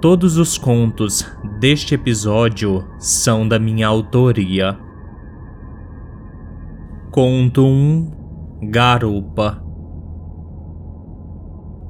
Todos os contos deste episódio são da minha autoria. Conto 1 Garupa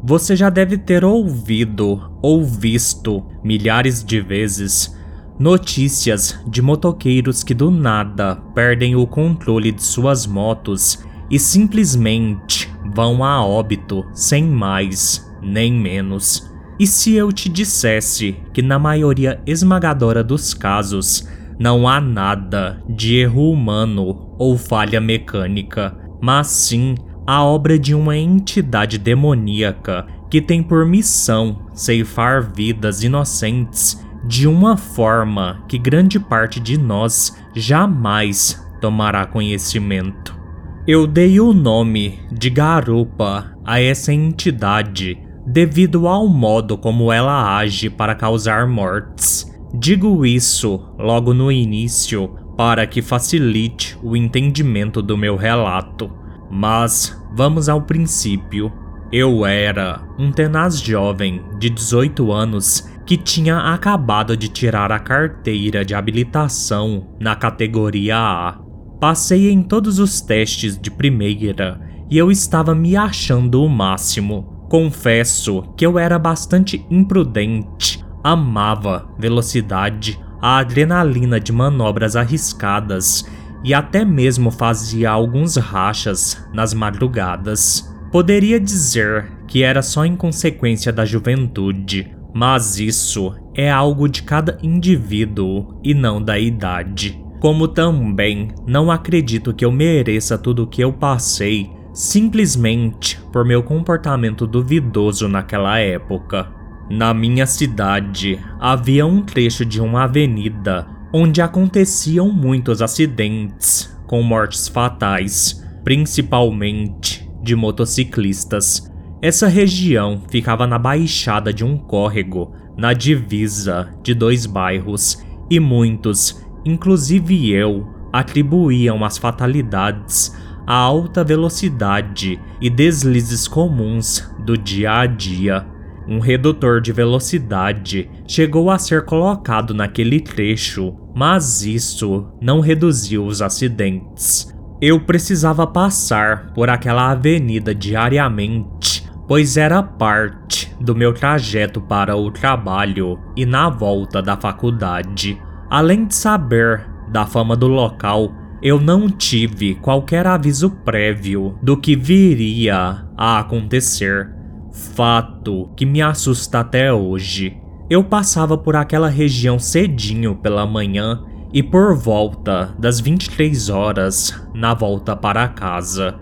Você já deve ter ouvido ou visto milhares de vezes notícias de motoqueiros que do nada perdem o controle de suas motos e simplesmente vão a óbito sem mais nem menos. E se eu te dissesse que na maioria esmagadora dos casos não há nada de erro humano ou falha mecânica, mas sim a obra de uma entidade demoníaca que tem por missão ceifar vidas inocentes de uma forma que grande parte de nós jamais tomará conhecimento. Eu dei o nome de Garupa a essa entidade devido ao modo como ela age para causar mortes. Digo isso logo no início para que facilite o entendimento do meu relato. Mas vamos ao princípio. Eu era um tenaz jovem de 18 anos que tinha acabado de tirar a carteira de habilitação na categoria A. Passei em todos os testes de primeira e eu estava me achando o máximo. Confesso que eu era bastante imprudente, amava velocidade, a adrenalina de manobras arriscadas e até mesmo fazia alguns rachas nas madrugadas. Poderia dizer que era só inconsequência da juventude, mas isso é algo de cada indivíduo e não da idade. Como também não acredito que eu mereça tudo o que eu passei simplesmente por meu comportamento duvidoso naquela época. Na minha cidade havia um trecho de uma avenida onde aconteciam muitos acidentes com mortes fatais, principalmente de motociclistas. Essa região ficava na baixada de um córrego, na divisa de dois bairros, e muitos, inclusive eu, atribuíam as fatalidades a alta velocidade e deslizes comuns do dia a dia. Um redutor de velocidade chegou a ser colocado naquele trecho, mas isso não reduziu os acidentes. Eu precisava passar por aquela avenida diariamente, pois era parte do meu trajeto para o trabalho e na volta da faculdade. Além de saber da fama do local, eu não tive qualquer aviso prévio do que viria a acontecer. Fato que me assusta até hoje. Eu passava por aquela região cedinho pela manhã e por volta das 23 horas na volta para casa.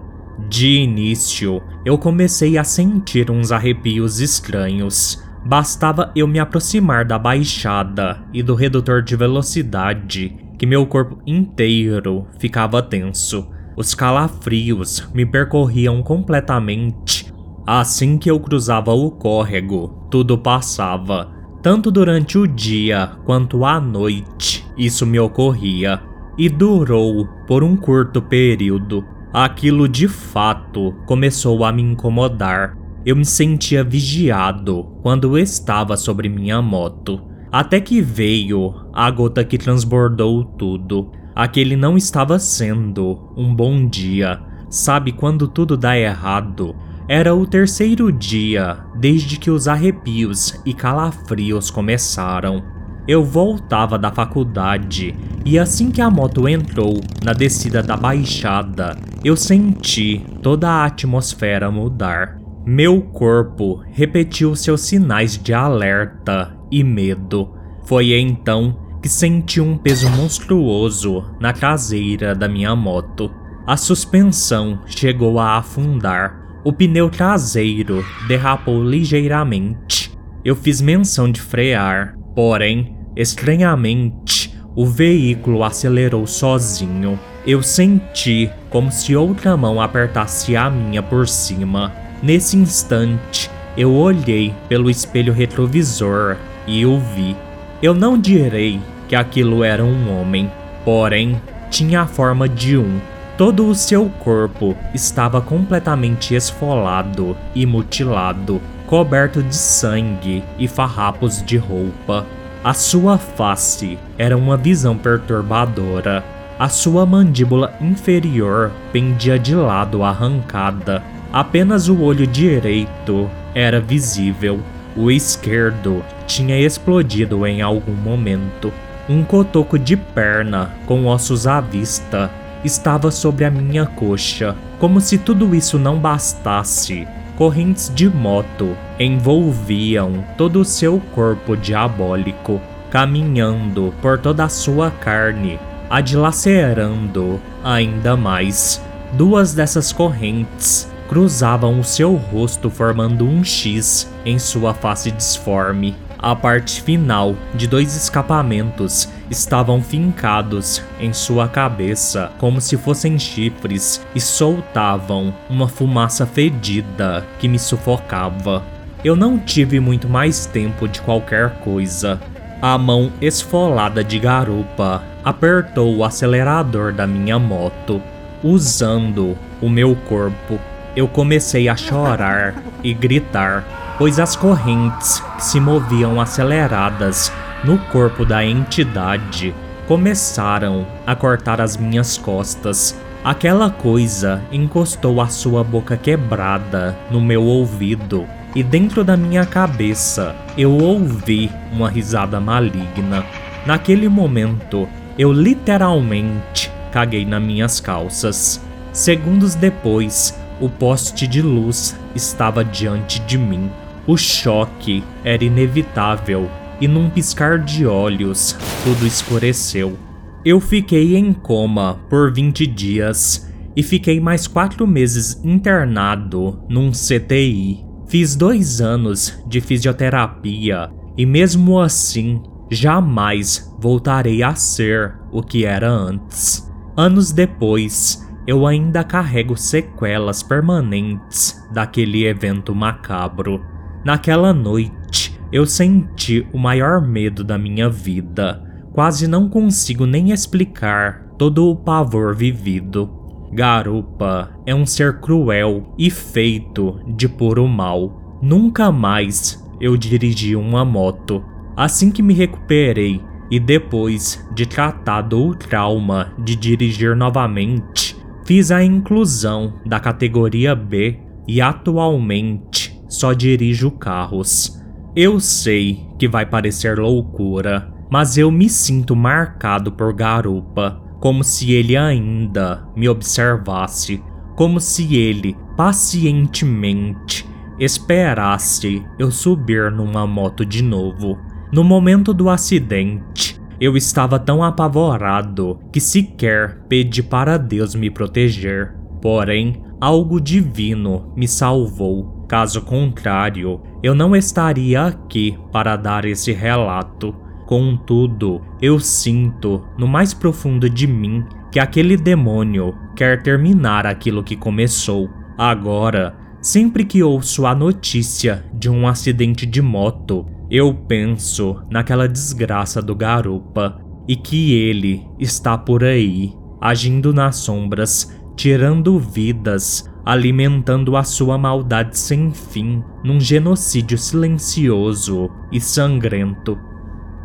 De início, eu comecei a sentir uns arrepios estranhos. Bastava eu me aproximar da baixada e do redutor de velocidade que meu corpo inteiro ficava tenso. Os calafrios me percorriam completamente. Assim que eu cruzava o córrego, tudo passava. Tanto durante o dia quanto à noite, isso me ocorria. E durou por um curto período. Aquilo de fato começou a me incomodar. Eu me sentia vigiado quando estava sobre minha moto. Até que veio a gota que transbordou tudo. Aquele não estava sendo um bom dia. Sabe quando tudo dá errado? Era o terceiro dia desde que os arrepios e calafrios começaram. Eu voltava da faculdade e assim que a moto entrou na descida da baixada, eu senti toda a atmosfera mudar. Meu corpo repetiu seus sinais de alerta e medo. Foi então que senti um peso monstruoso na traseira da minha moto. A suspensão chegou a afundar. O pneu traseiro derrapou ligeiramente. Eu fiz menção de frear, porém, estranhamente, o veículo acelerou sozinho. Eu senti como se outra mão apertasse a minha por cima. Nesse instante, eu olhei pelo espelho retrovisor e o vi. Eu não direi que aquilo era um homem, porém tinha a forma de um. Todo o seu corpo estava completamente esfolado e mutilado, coberto de sangue e farrapos de roupa. A sua face era uma visão perturbadora. A sua mandíbula inferior pendia de lado arrancada. Apenas o olho direito era visível. O esquerdo tinha explodido em algum momento. Um cotoco de perna com ossos à vista estava sobre a minha coxa. Como se tudo isso não bastasse, correntes de moto envolviam todo o seu corpo diabólico, caminhando por toda a sua carne, a dilacerando ainda mais. Duas dessas correntes cruzavam o seu rosto formando um X em sua face disforme. A parte final de dois escapamentos estavam fincados em sua cabeça como se fossem chifres e soltavam uma fumaça fedida que me sufocava. Eu não tive muito mais tempo de qualquer coisa. A mão esfolada de garupa apertou o acelerador da minha moto, usando o meu corpo. Eu comecei a chorar e gritar pois as correntes que se moviam aceleradas no corpo da entidade começaram a cortar as minhas costas. Aquela coisa encostou a sua boca quebrada no meu ouvido e dentro da minha cabeça eu ouvi uma risada maligna. Naquele momento, eu literalmente caguei nas minhas calças. Segundos depois, o poste de luz estava diante de mim. O choque era inevitável e num piscar de olhos tudo escureceu. Eu fiquei em coma por 20 dias e fiquei mais quatro meses internado num CTI. Fiz dois anos de fisioterapia e, mesmo assim, jamais voltarei a ser o que era antes. Anos depois, eu ainda carrego sequelas permanentes daquele evento macabro. Naquela noite, eu senti o maior medo da minha vida. Quase não consigo nem explicar todo o pavor vivido. Garupa é um ser cruel e feito de puro mal. Nunca mais eu dirigi uma moto. Assim que me recuperei e depois de tratado o trauma de dirigir novamente, fiz a inclusão da categoria B e atualmente só dirijo carros. Eu sei que vai parecer loucura, mas eu me sinto marcado por Garupa, como se ele ainda me observasse, como se ele pacientemente esperasse eu subir numa moto de novo. No momento do acidente, eu estava tão apavorado que sequer pedi para Deus me proteger. Porém, algo divino me salvou Caso contrário, eu não estaria aqui para dar esse relato. Contudo, eu sinto no mais profundo de mim que aquele demônio quer terminar aquilo que começou. Agora, sempre que ouço a notícia de um acidente de moto, eu penso naquela desgraça do garupa e que ele está por aí, agindo nas sombras, tirando vidas alimentando a sua maldade sem fim num genocídio silencioso e sangrento.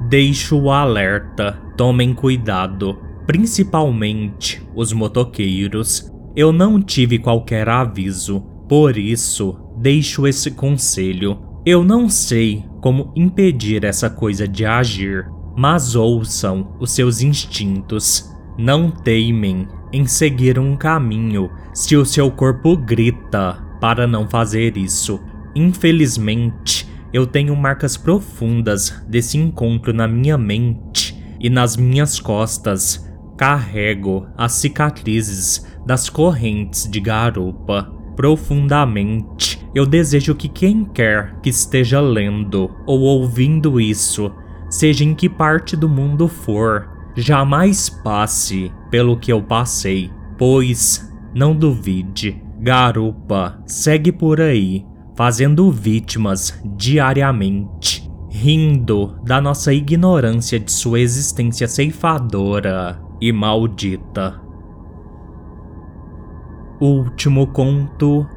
Deixo o alerta, tomem cuidado, principalmente os motoqueiros. Eu não tive qualquer aviso, por isso deixo esse conselho. Eu não sei como impedir essa coisa de agir, mas ouçam os seus instintos. Não teimem em seguir um caminho se o seu corpo grita para não fazer isso. Infelizmente, eu tenho marcas profundas desse encontro na minha mente e nas minhas costas. Carrego as cicatrizes das correntes de garupa. Profundamente, eu desejo que quem quer que esteja lendo ou ouvindo isso, seja em que parte do mundo for, Jamais passe pelo que eu passei, pois, não duvide, garupa segue por aí, fazendo vítimas diariamente, rindo da nossa ignorância de sua existência ceifadora e maldita. Último conto: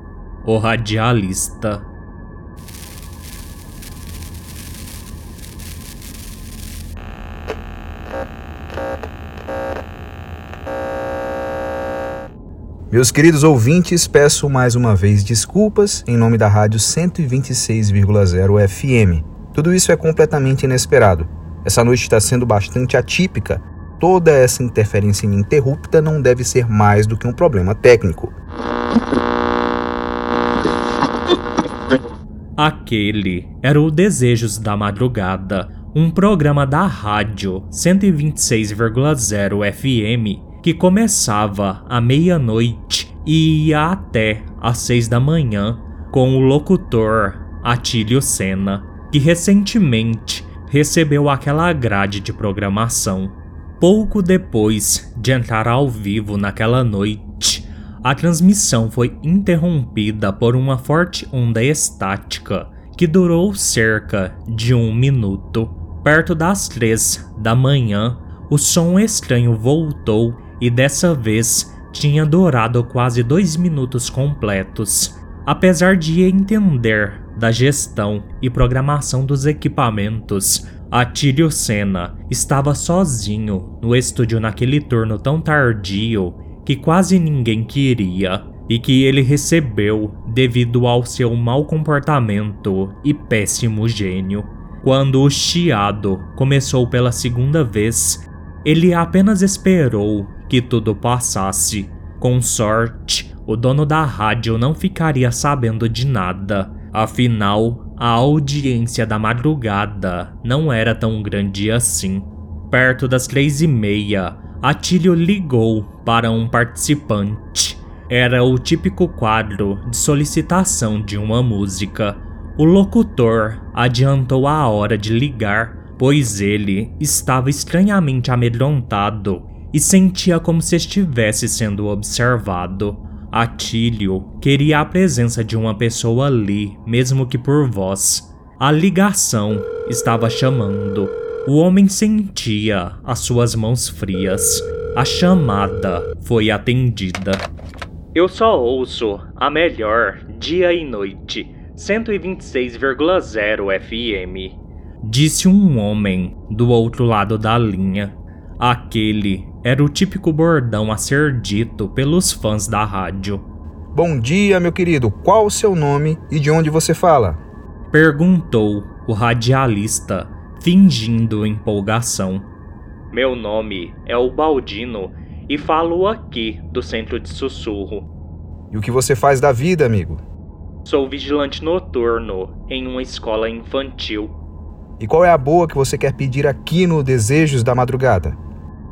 O Radialista. Meus queridos ouvintes, peço mais uma vez desculpas em nome da Rádio 126,0 FM. Tudo isso é completamente inesperado. Essa noite está sendo bastante atípica. Toda essa interferência ininterrupta não deve ser mais do que um problema técnico. Aquele era o Desejos da Madrugada, um programa da rádio 126,0 FM que começava à meia-noite e ia até às seis da manhã com o locutor Atílio Senna, que recentemente recebeu aquela grade de programação. Pouco depois de entrar ao vivo naquela noite, a transmissão foi interrompida por uma forte onda estática que durou cerca de um minuto. Perto das três da manhã, o som estranho voltou e dessa vez tinha durado quase dois minutos completos. Apesar de entender da gestão e programação dos equipamentos, Atílio Senna estava sozinho no estúdio naquele turno tão tardio que quase ninguém queria e que ele recebeu devido ao seu mau comportamento e péssimo gênio. Quando o chiado começou pela segunda vez, ele apenas esperou que tudo passasse. Com sorte, o dono da rádio não ficaria sabendo de nada. Afinal, a audiência da madrugada não era tão grande assim. Perto das três e meia, Atílio ligou para um participante. Era o típico quadro de solicitação de uma música. O locutor adiantou a hora de ligar, pois ele estava estranhamente amedrontado e sentia como se estivesse sendo observado. Atílio queria a presença de uma pessoa ali, mesmo que por voz. A ligação estava chamando. O homem sentia as suas mãos frias. A chamada foi atendida. Eu só ouço a melhor dia e noite, 126,0 FM. Disse um homem do outro lado da linha. Aquele era o típico bordão a ser dito pelos fãs da rádio. Bom dia, meu querido. Qual o seu nome e de onde você fala? Perguntou o radialista, fingindo empolgação. Meu nome é o Baldino e falo aqui do centro de sussurro. E o que você faz da vida, amigo? Sou vigilante noturno em uma escola infantil. E qual é a boa que você quer pedir aqui no Desejos da Madrugada?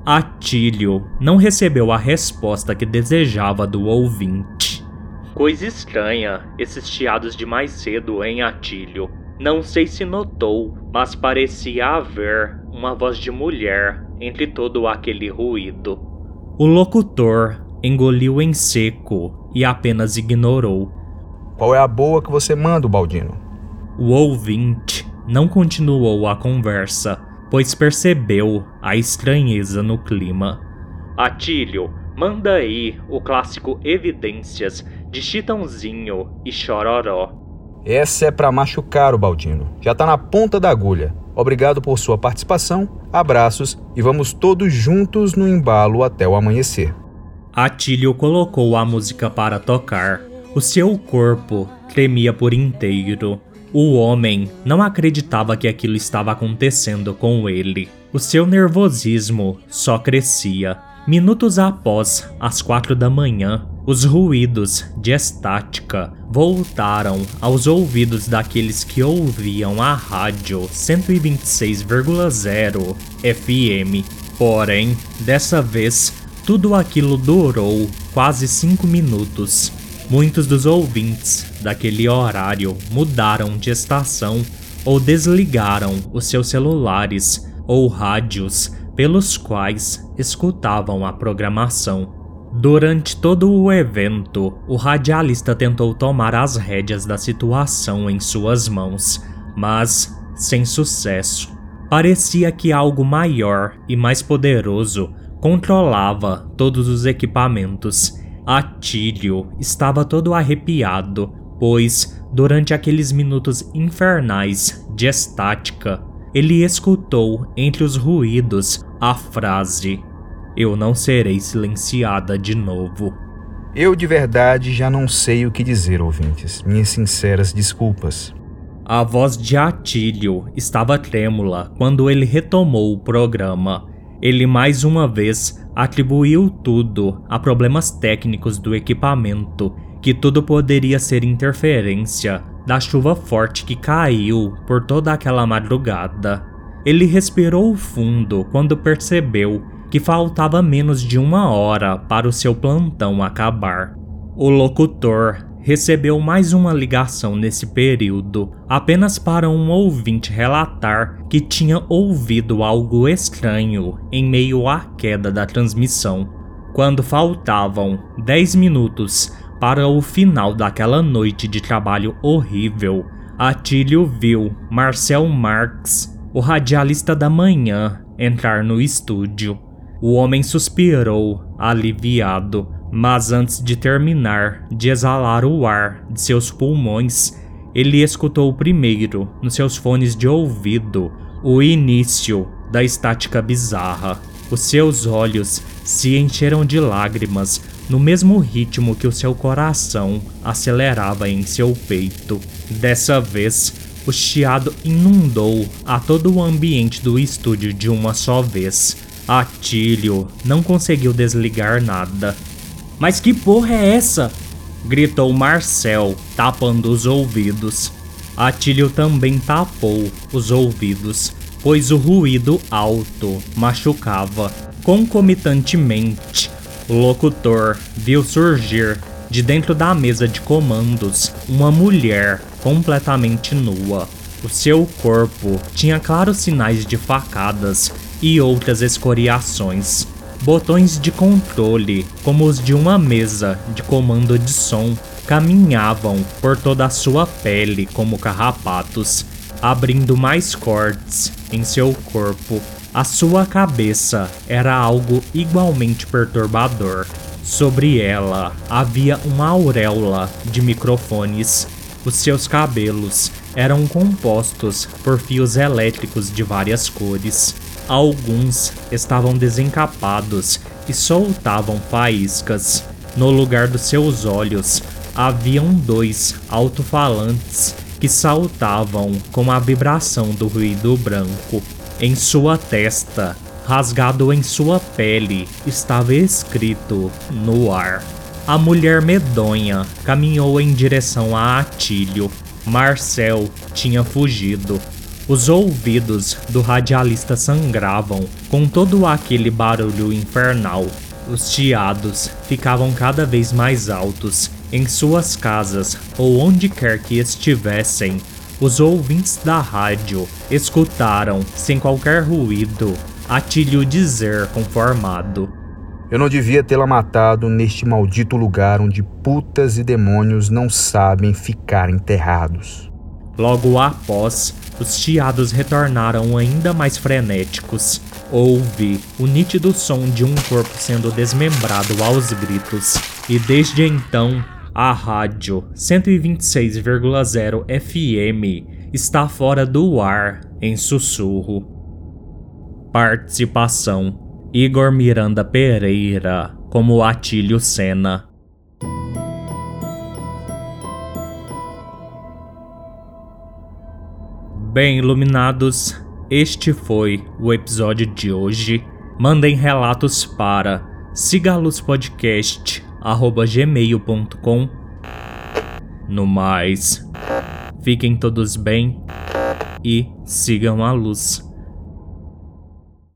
Atílio não recebeu a resposta que desejava do ouvinte. Coisa estranha, esses chiados de mais cedo em Atílio. Não sei se notou, mas parecia haver uma voz de mulher entre todo aquele ruído. O locutor engoliu em seco e apenas ignorou. Qual é a boa que você manda, Baldino? O ouvinte não continuou a conversa pois percebeu a estranheza no clima. Atílio, manda aí o clássico Evidências de Chitãozinho e Chororó. Essa é para machucar o Baldino. Já tá na ponta da agulha. Obrigado por sua participação, abraços e vamos todos juntos no embalo até o amanhecer. Atílio colocou a música para tocar. O seu corpo tremia por inteiro. O homem não acreditava que aquilo estava acontecendo com ele. O seu nervosismo só crescia. Minutos após as quatro da manhã, os ruídos de estática voltaram aos ouvidos daqueles que ouviam a rádio 126,0 FM. Porém, dessa vez, tudo aquilo durou quase cinco minutos. Muitos dos ouvintes daquele horário mudaram de estação ou desligaram os seus celulares ou rádios pelos quais escutavam a programação. Durante todo o evento, o radialista tentou tomar as rédeas da situação em suas mãos, mas sem sucesso. Parecia que algo maior e mais poderoso controlava todos os equipamentos. Atílio estava todo arrepiado, pois, durante aqueles minutos infernais de estática, ele escutou entre os ruídos a frase eu não serei silenciada de novo. Eu de verdade já não sei o que dizer, ouvintes. Minhas sinceras desculpas. A voz de Atílio estava trêmula quando ele retomou o programa. Ele mais uma vez atribuiu tudo a problemas técnicos do equipamento, que tudo poderia ser interferência da chuva forte que caiu por toda aquela madrugada. Ele respirou fundo quando percebeu que faltava menos de uma hora para o seu plantão acabar. O locutor recebeu mais uma ligação nesse período, apenas para um ouvinte relatar que tinha ouvido algo estranho em meio à queda da transmissão. Quando faltavam 10 minutos para o final daquela noite de trabalho horrível, Atílio viu Marcel Marx, o radialista da manhã, entrar no estúdio. O homem suspirou, aliviado, mas antes de terminar de exalar o ar de seus pulmões, ele escutou primeiro, nos seus fones de ouvido, o início da estática bizarra. Os seus olhos se encheram de lágrimas no mesmo ritmo que o seu coração acelerava em seu peito. Dessa vez, o chiado inundou a todo o ambiente do estúdio de uma só vez. Atílio não conseguiu desligar nada. Mas que porra é essa? gritou Marcel, tapando os ouvidos. Atílio também tapou os ouvidos, pois o ruído alto machucava. Concomitantemente, o locutor viu surgir de dentro da mesa de comandos uma mulher completamente nua. O seu corpo tinha claros sinais de facadas e outras escoriações. Botões de controle, como os de uma mesa de comando de som, caminhavam por toda a sua pele como carrapatos, abrindo mais cortes em seu corpo. A sua cabeça era algo igualmente perturbador. Sobre ela havia uma auréola de microfones. Os seus cabelos eram compostos por fios elétricos de várias cores. Alguns estavam desencapados e soltavam faíscas. No lugar dos seus olhos haviam dois alto-falantes que saltavam com a vibração do ruído branco. Em sua testa, rasgado em sua pele, estava escrito no ar. A mulher medonha caminhou em direção a Atílio. Marcel tinha fugido. Os ouvidos do radialista sangravam com todo aquele barulho infernal. Os chiados ficavam cada vez mais altos em suas casas ou onde quer que estivessem. Os ouvintes da rádio escutaram, sem qualquer ruído, Atílio dizer conformado: Eu não devia tê-la matado neste maldito lugar onde putas e demônios não sabem ficar enterrados. Logo após, os chiados retornaram ainda mais frenéticos. Houve o nítido som de um corpo sendo desmembrado aos gritos, e desde então, a rádio 126,0 FM está fora do ar em sussurro. Participação: Igor Miranda Pereira como Atílio Senna. Bem iluminados, este foi o episódio de hoje. Mandem relatos para sigaluspodcast@gmail.com. No mais, fiquem todos bem e sigam a luz.